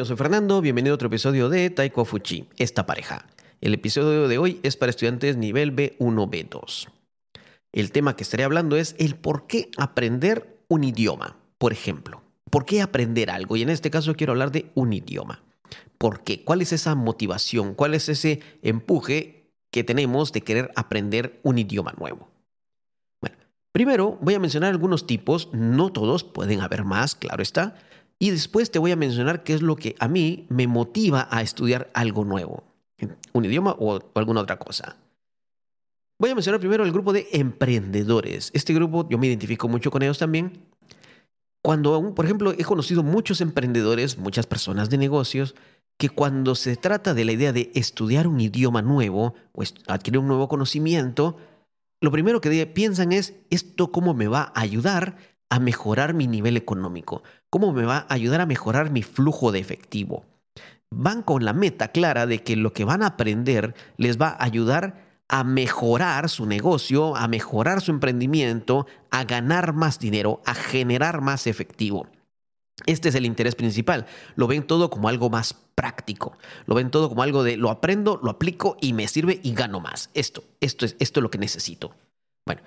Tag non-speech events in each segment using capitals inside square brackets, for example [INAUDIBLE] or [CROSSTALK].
yo soy Fernando, bienvenido a otro episodio de Taiko Fuchi, esta pareja. El episodio de hoy es para estudiantes nivel B1, B2. El tema que estaré hablando es el por qué aprender un idioma, por ejemplo. ¿Por qué aprender algo? Y en este caso quiero hablar de un idioma. ¿Por qué? ¿Cuál es esa motivación? ¿Cuál es ese empuje que tenemos de querer aprender un idioma nuevo? Bueno, primero voy a mencionar algunos tipos, no todos, pueden haber más, claro está, y después te voy a mencionar qué es lo que a mí me motiva a estudiar algo nuevo, un idioma o, alguna otra cosa. Voy a mencionar primero el grupo de emprendedores. Este grupo yo me identifico mucho con ellos también. Cuando, por ejemplo, he conocido muchos emprendedores, muchas personas de negocios, que cuando se trata de la idea de estudiar un idioma nuevo o adquirir un nuevo conocimiento, lo primero que piensan es, ¿esto cómo me va a ayudar a mejorar mi nivel económico? ¿Cómo me va a ayudar a mejorar mi flujo de efectivo? Van con la meta clara de que lo que van a aprender les va a ayudar a mejorar su negocio, a mejorar su emprendimiento, a ganar más dinero, a generar más efectivo. Este es el interés principal. Lo ven todo como algo más práctico. Lo ven todo como algo de lo aprendo, lo aplico y me sirve y gano más. Esto, esto es, esto es lo que necesito. Bueno,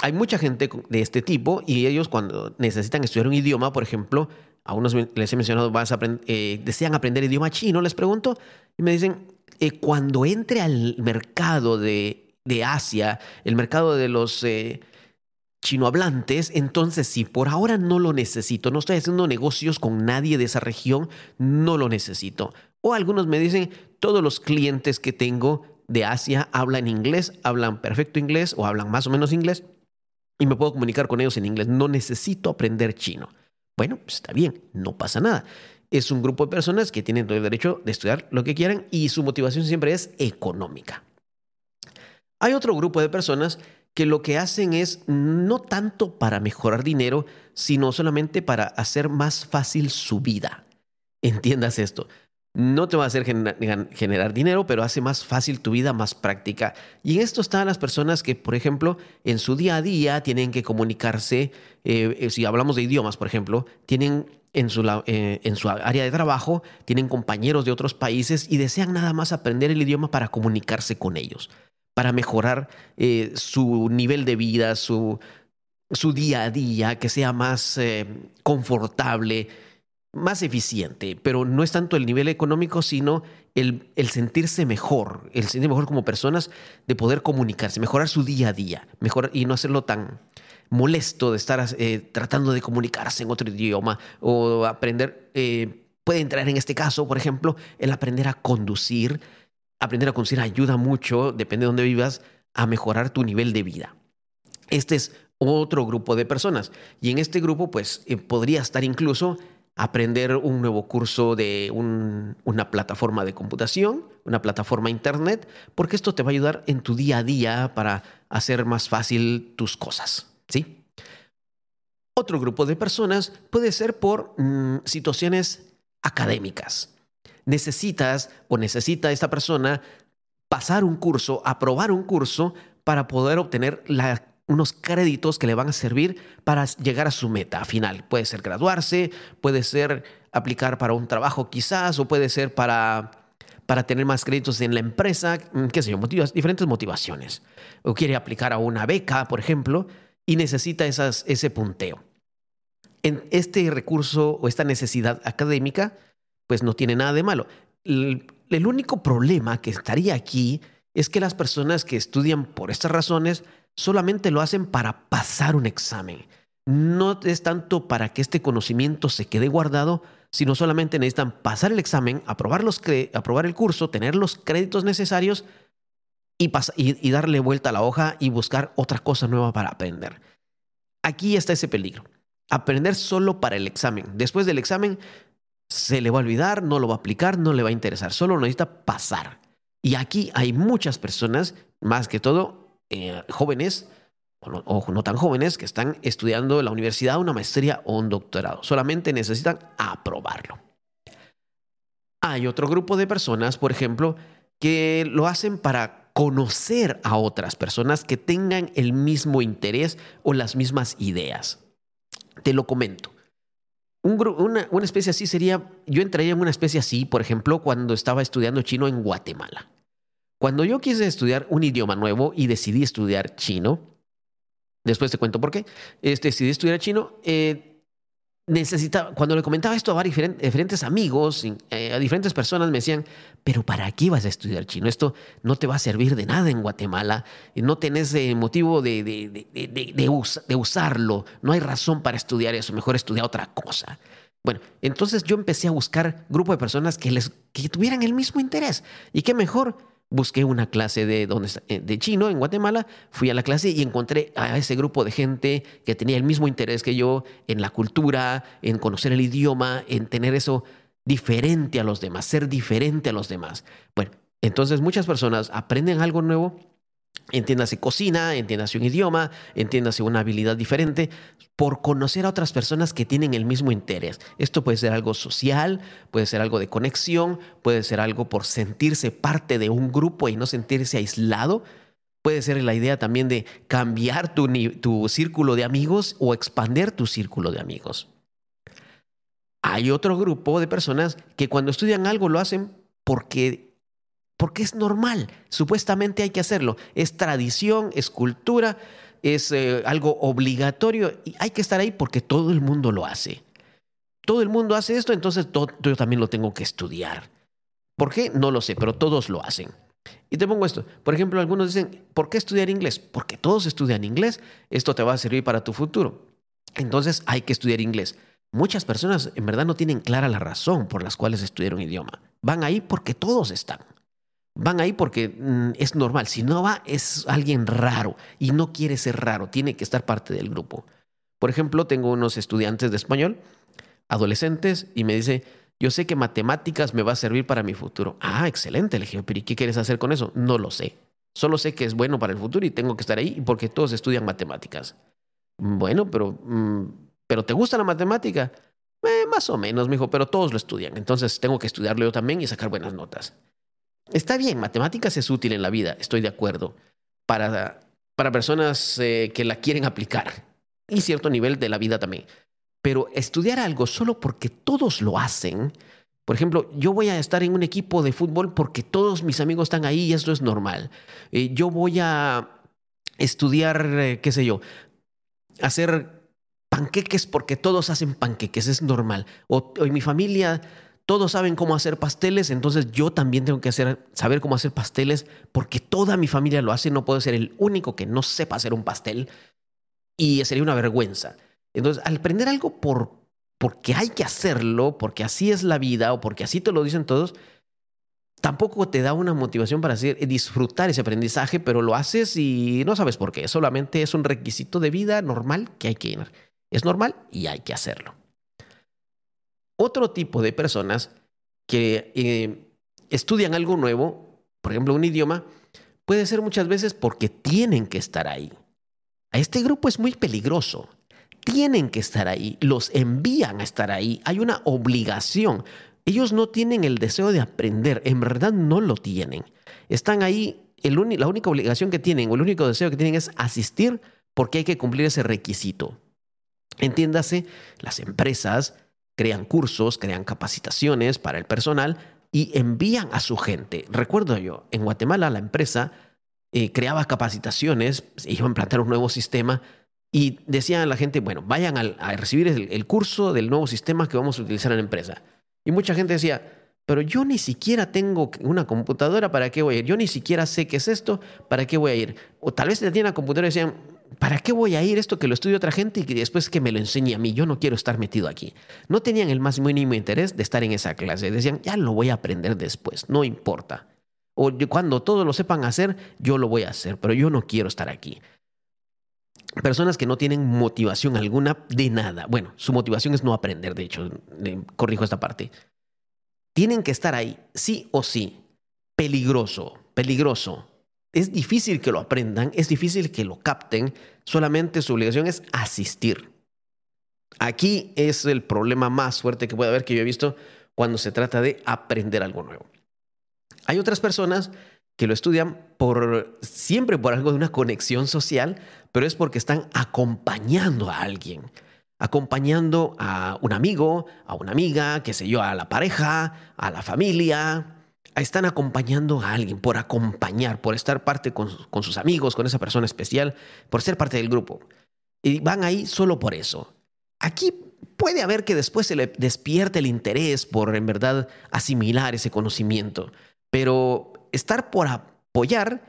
hay mucha gente de este tipo y ellos cuando necesitan estudiar un idioma, por ejemplo, a unos les he mencionado, eh, desean aprender idioma chino, les pregunto, y me dicen, eh, cuando entre al mercado de, de, Asia, el mercado de los eh, chinohablantes, entonces si por ahora no lo necesito, no estoy haciendo negocios con nadie de esa región, no lo necesito. O algunos me dicen, todos los clientes que tengo de Asia hablan inglés, hablan perfecto inglés o hablan más o menos inglés y me puedo comunicar con ellos en inglés. No necesito aprender chino. Bueno, pues está bien, no pasa nada. Es un grupo de personas que tienen todo el derecho de estudiar lo que quieran y su motivación siempre es económica. Hay otro grupo de personas que lo que hacen es no tanto para mejorar dinero, sino solamente para hacer más fácil su vida. Entiendas esto no te va a hacer generar dinero, pero hace más fácil tu vida, más práctica. Y en esto están las personas que, por ejemplo, en su día a día tienen que comunicarse, eh, eh, si hablamos de idiomas, por ejemplo, tienen en su, eh, en su área de trabajo, tienen compañeros de otros países y desean nada más aprender el idioma para comunicarse con ellos, para mejorar su nivel de vida, su, su día a día, que sea más confortable más eficiente, pero no es tanto el nivel económico, sino el, sentirse mejor, el sentirse mejor como personas, de poder comunicarse, mejorar su día a día, mejorar y no hacerlo tan molesto de estar eh, tratando de comunicarse en otro idioma o aprender, eh, puede entrar en este caso, por ejemplo, el aprender a conducir. Aprender a conducir ayuda mucho, depende de dónde vivas, a mejorar tu nivel de vida. Este es otro grupo de personas y en este grupo pues eh, podría estar incluso aprender un nuevo curso de una plataforma de computación, una plataforma internet, porque esto te va a ayudar en tu día a día para hacer más fácil tus cosas, ¿sí? Otro grupo de personas puede ser por mm, situaciones académicas. Necesitas o necesita esta persona pasar un curso, aprobar un curso para poder obtener la unos créditos que le van a servir para llegar a su meta final. Puede ser graduarse, puede ser aplicar para un trabajo quizás, o puede ser para, para tener más créditos en la empresa, mm, qué sé yo, diferentes motivaciones. O quiere aplicar a una beca, por ejemplo, y necesita esas, ese punteo. En este recurso o esta necesidad académica, pues no tiene nada de malo. el único problema que estaría aquí es que las personas que estudian por estas razones solamente lo hacen para pasar un examen. No es tanto para que este conocimiento se quede guardado, sino solamente necesitan pasar el examen, aprobar, los aprobar el curso, tener los créditos necesarios y, darle vuelta a la hoja y buscar otra cosa nueva para aprender. Aquí está ese peligro. Aprender solo para el examen. Después del examen se le va a olvidar, no lo va a aplicar, no le va a interesar, solo necesita pasar. Y aquí hay muchas personas, más que todo eh, jóvenes, o no, tan jóvenes, que están estudiando en la universidad una maestría o un doctorado. Solamente necesitan aprobarlo. Hay otro grupo de personas, por ejemplo, que lo hacen para conocer a otras personas que tengan el mismo interés o las mismas ideas. Te lo comento. Un una, una especie así sería, yo entraría en una especie así, por ejemplo, cuando estaba estudiando chino en Guatemala. Cuando yo quise estudiar un idioma nuevo y decidí estudiar chino, después te cuento por qué, este, decidí estudiar chino, eh, necesitaba, cuando le comentaba esto a diferentes amigos, eh, a diferentes personas, me decían, pero ¿para qué vas a estudiar chino? Esto no te va a servir de nada en Guatemala, no tenés eh, motivo de, de, de, de, usarlo, no hay razón para estudiar eso, mejor estudiar otra cosa. Bueno, entonces yo empecé a buscar grupo de personas que, les, que tuvieran el mismo interés. ¿Y qué mejor? Busqué una clase de, donde, eh, de chino en Guatemala, fui a la clase y encontré a ese grupo de gente que tenía el mismo interés que yo en la cultura, en conocer el idioma, en tener eso diferente a los demás, ser diferente a los demás. Bueno, entonces muchas personas aprenden algo nuevo entiéndase cocina, entiéndase un idioma, entiéndase una habilidad diferente, por conocer a otras personas que tienen el mismo interés. Esto puede ser algo social, puede ser algo de conexión, puede ser algo por sentirse parte de un grupo y no sentirse aislado. Puede ser la idea también de cambiar tu, tu círculo de amigos o expandir tu círculo de amigos. Hay otro grupo de personas que cuando estudian algo lo hacen porque porque es normal, supuestamente hay que hacerlo. Es tradición, es cultura, es eh, algo obligatorio y hay que estar ahí porque todo el mundo lo hace. Todo el mundo hace esto, entonces yo también lo tengo que estudiar. ¿Por qué? No lo sé, pero todos lo hacen. Y te pongo esto. Por ejemplo, algunos dicen, ¿por qué estudiar inglés? Porque todos estudian inglés. Esto te va a servir para tu futuro. Entonces hay que estudiar inglés. Muchas personas en verdad no tienen clara la razón por las cuales estudiaron idioma. Van ahí porque todos están van ahí porque mm, es normal. Si no va, es alguien raro y no quiere ser raro, tiene que estar parte del grupo. Por ejemplo, tengo unos estudiantes de español, adolescentes, y me dice, yo sé que matemáticas me va a servir para mi futuro. Ah, excelente, le dije, pero ¿y qué quieres hacer con eso? No lo sé. Solo sé que es bueno para el futuro y tengo que estar ahí porque todos estudian matemáticas. Bueno, pero, mm, pero ¿te gusta la matemática? Eh, más o menos, me dijo, pero todos lo estudian. Entonces tengo que estudiarlo yo también y sacar buenas notas. Está bien, matemáticas es útil en la vida, estoy de acuerdo, para, para personas eh, que la quieren aplicar y cierto nivel de la vida también. Pero estudiar algo solo porque todos lo hacen, por ejemplo, yo voy a estar en un equipo de fútbol porque todos mis amigos están ahí y esto es normal. Eh, yo voy a estudiar, eh, qué sé yo, hacer panqueques porque todos hacen panqueques, es normal. O, o en mi familia todos saben cómo hacer pasteles, entonces yo también tengo que saber cómo hacer pasteles porque toda mi familia lo hace, no puedo ser el único que no sepa hacer un pastel y sería una vergüenza. Entonces, al aprender algo por, porque hay que hacerlo, porque así es la vida o porque así te lo dicen todos, tampoco te da una motivación para hacer, disfrutar ese aprendizaje, pero lo haces y no sabes por qué. Solamente es un requisito de vida normal que hay que ir. Es normal y hay que hacerlo. Otro tipo de personas que eh, estudian algo nuevo, por ejemplo un idioma, puede ser muchas veces porque tienen que estar ahí. A este grupo es muy peligroso. Tienen que estar ahí, los envían a estar ahí. Hay una obligación. Ellos no tienen el deseo de aprender, en verdad no lo tienen. Están ahí, la única obligación que tienen o el único deseo que tienen es asistir porque hay que cumplir ese requisito. Entiéndase, las empresas crean cursos, crean capacitaciones para el personal y envían a su gente. Recuerdo yo, en Guatemala la empresa eh, creaba capacitaciones, iba a implantar un nuevo sistema y decían a la gente, bueno, vayan a recibir el, curso del nuevo sistema que vamos a utilizar en la empresa. Y mucha gente decía, pero yo ni siquiera tengo una computadora, ¿para qué voy a ir? Yo ni siquiera sé qué es esto, ¿para qué voy a ir? O tal vez tenían una computadora y decían, ¿para qué voy a ir esto que lo estudie otra gente y que después que me lo enseñe a mí? Yo no quiero estar metido aquí. No tenían el más mínimo interés de estar en esa clase. Decían, ya lo voy a aprender después, no importa. O cuando todos lo sepan hacer, yo lo voy a hacer, pero yo no quiero estar aquí. Personas que no tienen motivación alguna de nada. Bueno, su motivación es no aprender, de hecho, corrijo esta parte. Tienen que estar ahí, sí o sí. Peligroso, peligroso es difícil que lo aprendan, es difícil que lo capten, solamente su obligación es asistir. Aquí es el problema más fuerte que puede haber que yo he visto cuando se trata de aprender algo nuevo. Hay otras personas que lo estudian por siempre por algo de una conexión social, pero es porque están acompañando a alguien. acompañando a un amigo, a una amiga, qué sé yo, a la pareja, a la familia. Están acompañando a alguien por acompañar, por estar parte con, sus amigos, con esa persona especial, por ser parte del grupo. Y van ahí solo por eso. Aquí puede haber que después se le despierte el interés por en verdad asimilar ese conocimiento, pero estar por apoyar,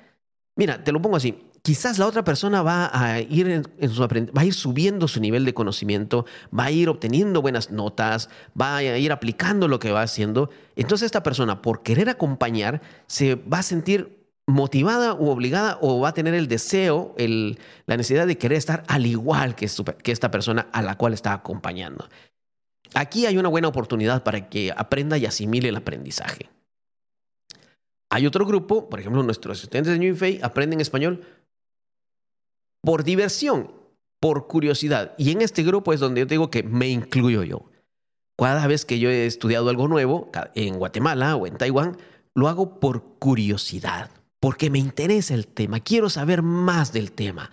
mira, te lo pongo así, quizás la otra persona va a ir en, su va a ir subiendo su nivel de conocimiento, va a ir obteniendo buenas notas, va a ir aplicando lo que va haciendo. Entonces esta persona, por querer acompañar, se va a sentir motivada u obligada o va a tener el deseo, el, la necesidad de querer estar al igual que, esta persona a la cual está acompañando. Aquí hay una buena oportunidad para que aprenda y asimile el aprendizaje. Hay otro grupo, por ejemplo, nuestros estudiantes de New Fay aprenden español por diversión, por curiosidad. Y en este grupo es donde yo digo que me incluyo yo. Cada vez que yo he estudiado algo nuevo, en Guatemala o en Taiwán, lo hago por curiosidad porque me interesa el tema, quiero saber más del tema.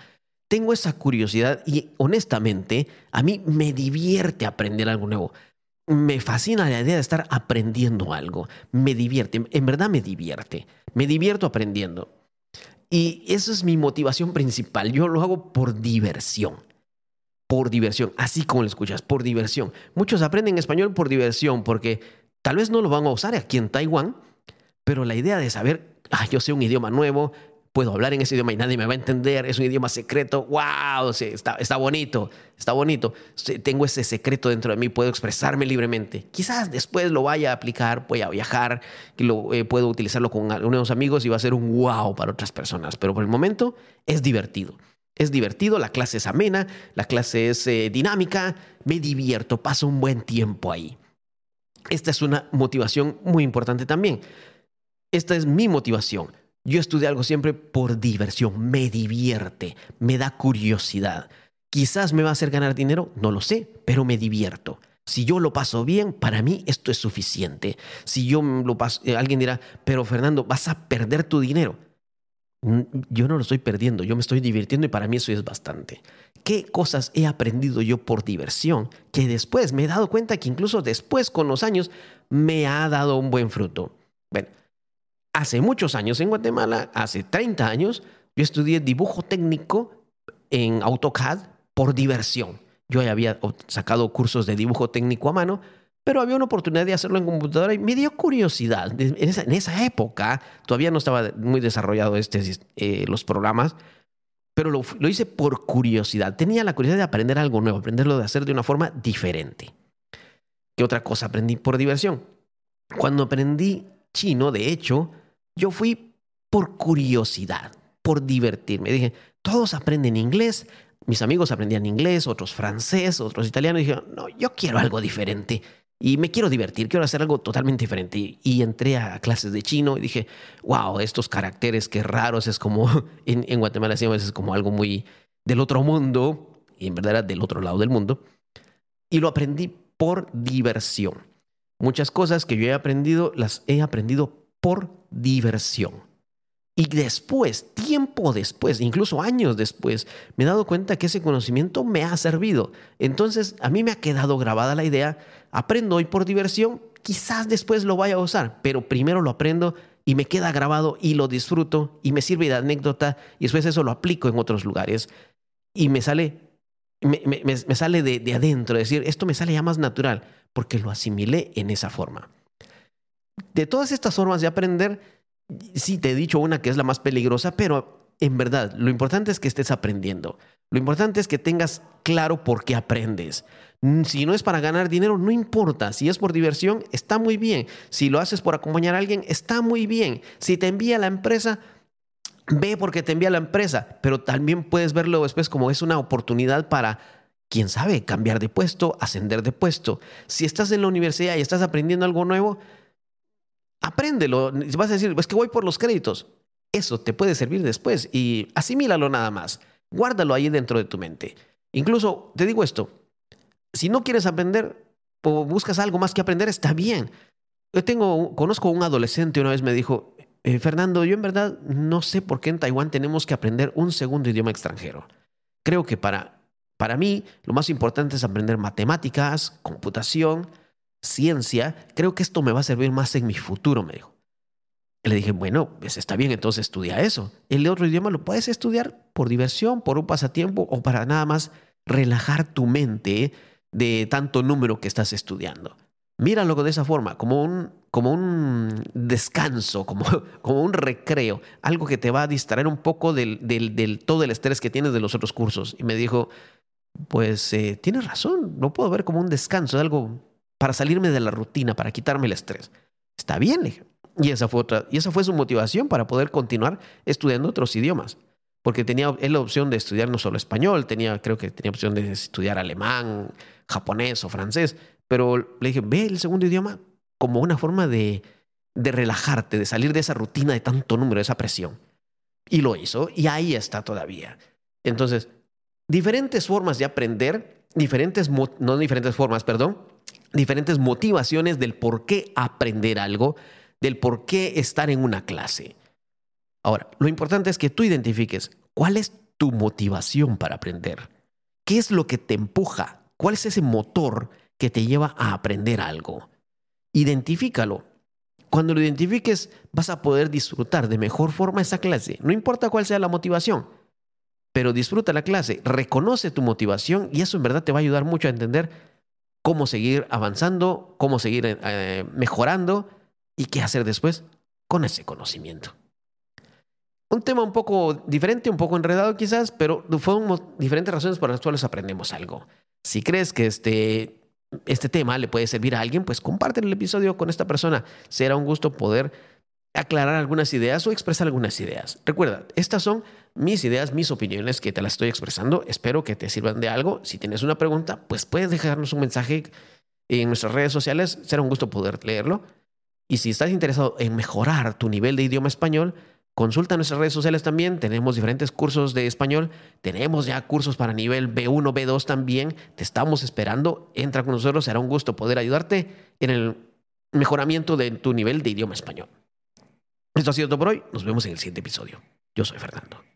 Tengo esa curiosidad y honestamente a mí me divierte aprender algo nuevo. Me fascina la idea de estar aprendiendo algo. Me divierte, en verdad me divierte. Me divierto aprendiendo. Y esa es mi motivación principal. Yo lo hago por diversión. Por diversión, así como lo escuchas, por diversión. Muchos aprenden español por diversión porque tal vez no lo van a usar aquí en Taiwán, pero la idea de saber ah, yo sé un idioma nuevo, puedo hablar en ese idioma y nadie me va a entender, es un idioma secreto, wow, está, está bonito, está bonito, tengo ese secreto dentro de mí, puedo expresarme libremente. Quizás después lo vaya a aplicar, voy a viajar, y lo, eh, puedo utilizarlo con algunos amigos y va a ser un wow para otras personas, pero por el momento es divertido. Es divertido, la clase es amena, la clase es eh, dinámica, me divierto, paso un buen tiempo ahí. Esta es una motivación muy importante también. Esta es mi motivación. Yo estudié algo siempre por diversión, me divierte, me da curiosidad. Quizás me va a hacer ganar dinero, no lo sé, pero me divierto. Si yo lo paso bien, para mí esto es suficiente. Si yo lo paso, eh, alguien dirá, pero Fernando, vas a perder tu dinero. Yo no lo estoy perdiendo, yo me estoy divirtiendo y para mí eso es bastante. ¿Qué cosas he aprendido yo por diversión que después me he dado cuenta que incluso después con los años me ha dado un buen fruto? Bueno, hace muchos años en Guatemala, hace 30 años, yo estudié dibujo técnico en AutoCAD por diversión. Yo había sacado cursos de dibujo técnico a mano, pero había una oportunidad de hacerlo en computadora y me dio curiosidad. En esa, época todavía no estaba muy desarrollado este, eh, los programas, pero lo, lo hice por curiosidad. Tenía la curiosidad de aprender algo nuevo, aprenderlo de hacer de una forma diferente. ¿Qué otra cosa aprendí por diversión? Cuando aprendí chino, de hecho, yo fui por curiosidad, por divertirme. Dije, todos aprenden inglés, mis amigos aprendían inglés, otros francés, otros italianos. Dije, no, yo quiero algo diferente. Y me quiero divertir, quiero hacer algo totalmente diferente. Y, entré a clases de chino y dije, wow, estos caracteres, qué raros, es como, [LAUGHS] en, Guatemala es como algo muy del otro mundo, y en verdad era del otro lado del mundo. Y lo aprendí por diversión. Muchas cosas que yo he aprendido, las he aprendido por diversión. Y después, tiempo después, incluso años después, me he dado cuenta que ese conocimiento me ha servido. Entonces, a mí me ha quedado grabada la idea, aprendo hoy por diversión, quizás después lo vaya a usar, pero primero lo aprendo y me queda grabado y lo disfruto y me sirve de anécdota y después eso lo aplico en otros lugares y me sale, me, sale de, de adentro, es decir, esto me sale ya más natural porque lo asimilé en esa forma de todas estas formas de aprender, sí te he dicho una que es la más peligrosa, pero en verdad, lo importante es que estés aprendiendo. Lo importante es que tengas claro por qué aprendes. Mm, si no es para ganar dinero, no importa. Si es por diversión, está muy bien. Si lo haces por acompañar a alguien, está muy bien. Si te envía la empresa, ve porque te envía la empresa. Pero también puedes verlo después como es una oportunidad para, quién sabe, cambiar de puesto, ascender de puesto. Si estás en la universidad y estás aprendiendo algo nuevo, apréndelo. Vas a decir, es que voy por los créditos. Eso te puede servir después y asimílalo nada más. Guárdalo ahí dentro de tu mente. Incluso te digo esto, si no quieres aprender o buscas algo más que aprender, está bien. Yo tengo, conozco a un adolescente, una vez me dijo, eh, Fernando, yo en verdad no sé por qué en Taiwán tenemos que aprender un segundo idioma extranjero. Creo que para Para mí, lo más importante es aprender matemáticas, computación, ciencia. Creo que esto me va a servir más en mi futuro, me dijo. le dije, bueno, pues está bien, entonces estudia eso. El otro idioma lo puedes estudiar por diversión, por un pasatiempo o para nada más relajar tu mente de tanto número que estás estudiando. Míralo de esa forma, como un, como un descanso, como, [LAUGHS] como un recreo, algo que te va a distraer un poco del, del, todo el estrés que tienes de los otros cursos. Y me dijo, pues eh, tienes razón, lo puedo ver como un descanso, algo para salirme de la rutina, para quitarme el estrés. Está bien, Y esa fue, otra, y esa fue su motivación para poder continuar estudiando otros idiomas. Porque tenía él la opción de estudiar no solo español, tenía, creo que tenía opción de estudiar alemán, japonés o francés. Pero le dije, ve el segundo idioma como una forma de, de relajarte, de salir de esa rutina de tanto número, de esa presión. Y lo hizo y ahí está todavía. Entonces, diferentes formas de aprender, diferentes, no diferentes formas, perdón, diferentes motivaciones del por qué aprender algo, del por qué estar en una clase. Ahora, lo importante es que tú identifiques cuál es tu motivación para aprender. ¿Qué es lo que te empuja? ¿Cuál es ese motor que te lleva a aprender algo. Identifícalo. Cuando lo identifiques, vas a poder disfrutar de mejor forma esa clase, no importa cuál sea la motivación, pero disfruta la clase, reconoce tu motivación y eso en verdad te va a ayudar mucho a entender cómo seguir avanzando, cómo seguir eh, mejorando y qué hacer después con ese conocimiento. Un tema un poco diferente, un poco enredado quizás, pero fueron diferentes razones por las cuales aprendemos algo. Si crees que este este tema le puede servir a alguien, pues comparte el episodio con esta persona. Será un gusto poder aclarar algunas ideas o expresar algunas ideas. Recuerda, estas son mis ideas, mis opiniones que te las estoy expresando. Espero que te sirvan de algo. Si tienes una pregunta, pues puedes dejarnos un mensaje en nuestras redes sociales. Será un gusto poder leerlo. Y si estás interesado en mejorar tu nivel de idioma español, Consulta nuestras redes sociales también, tenemos diferentes cursos de español, tenemos ya cursos para nivel B1, B2 también, te estamos esperando, entra con nosotros, será un gusto poder ayudarte en el mejoramiento de tu nivel de idioma español. Esto ha sido todo por hoy, nos vemos en el siguiente episodio. Yo soy Fernando.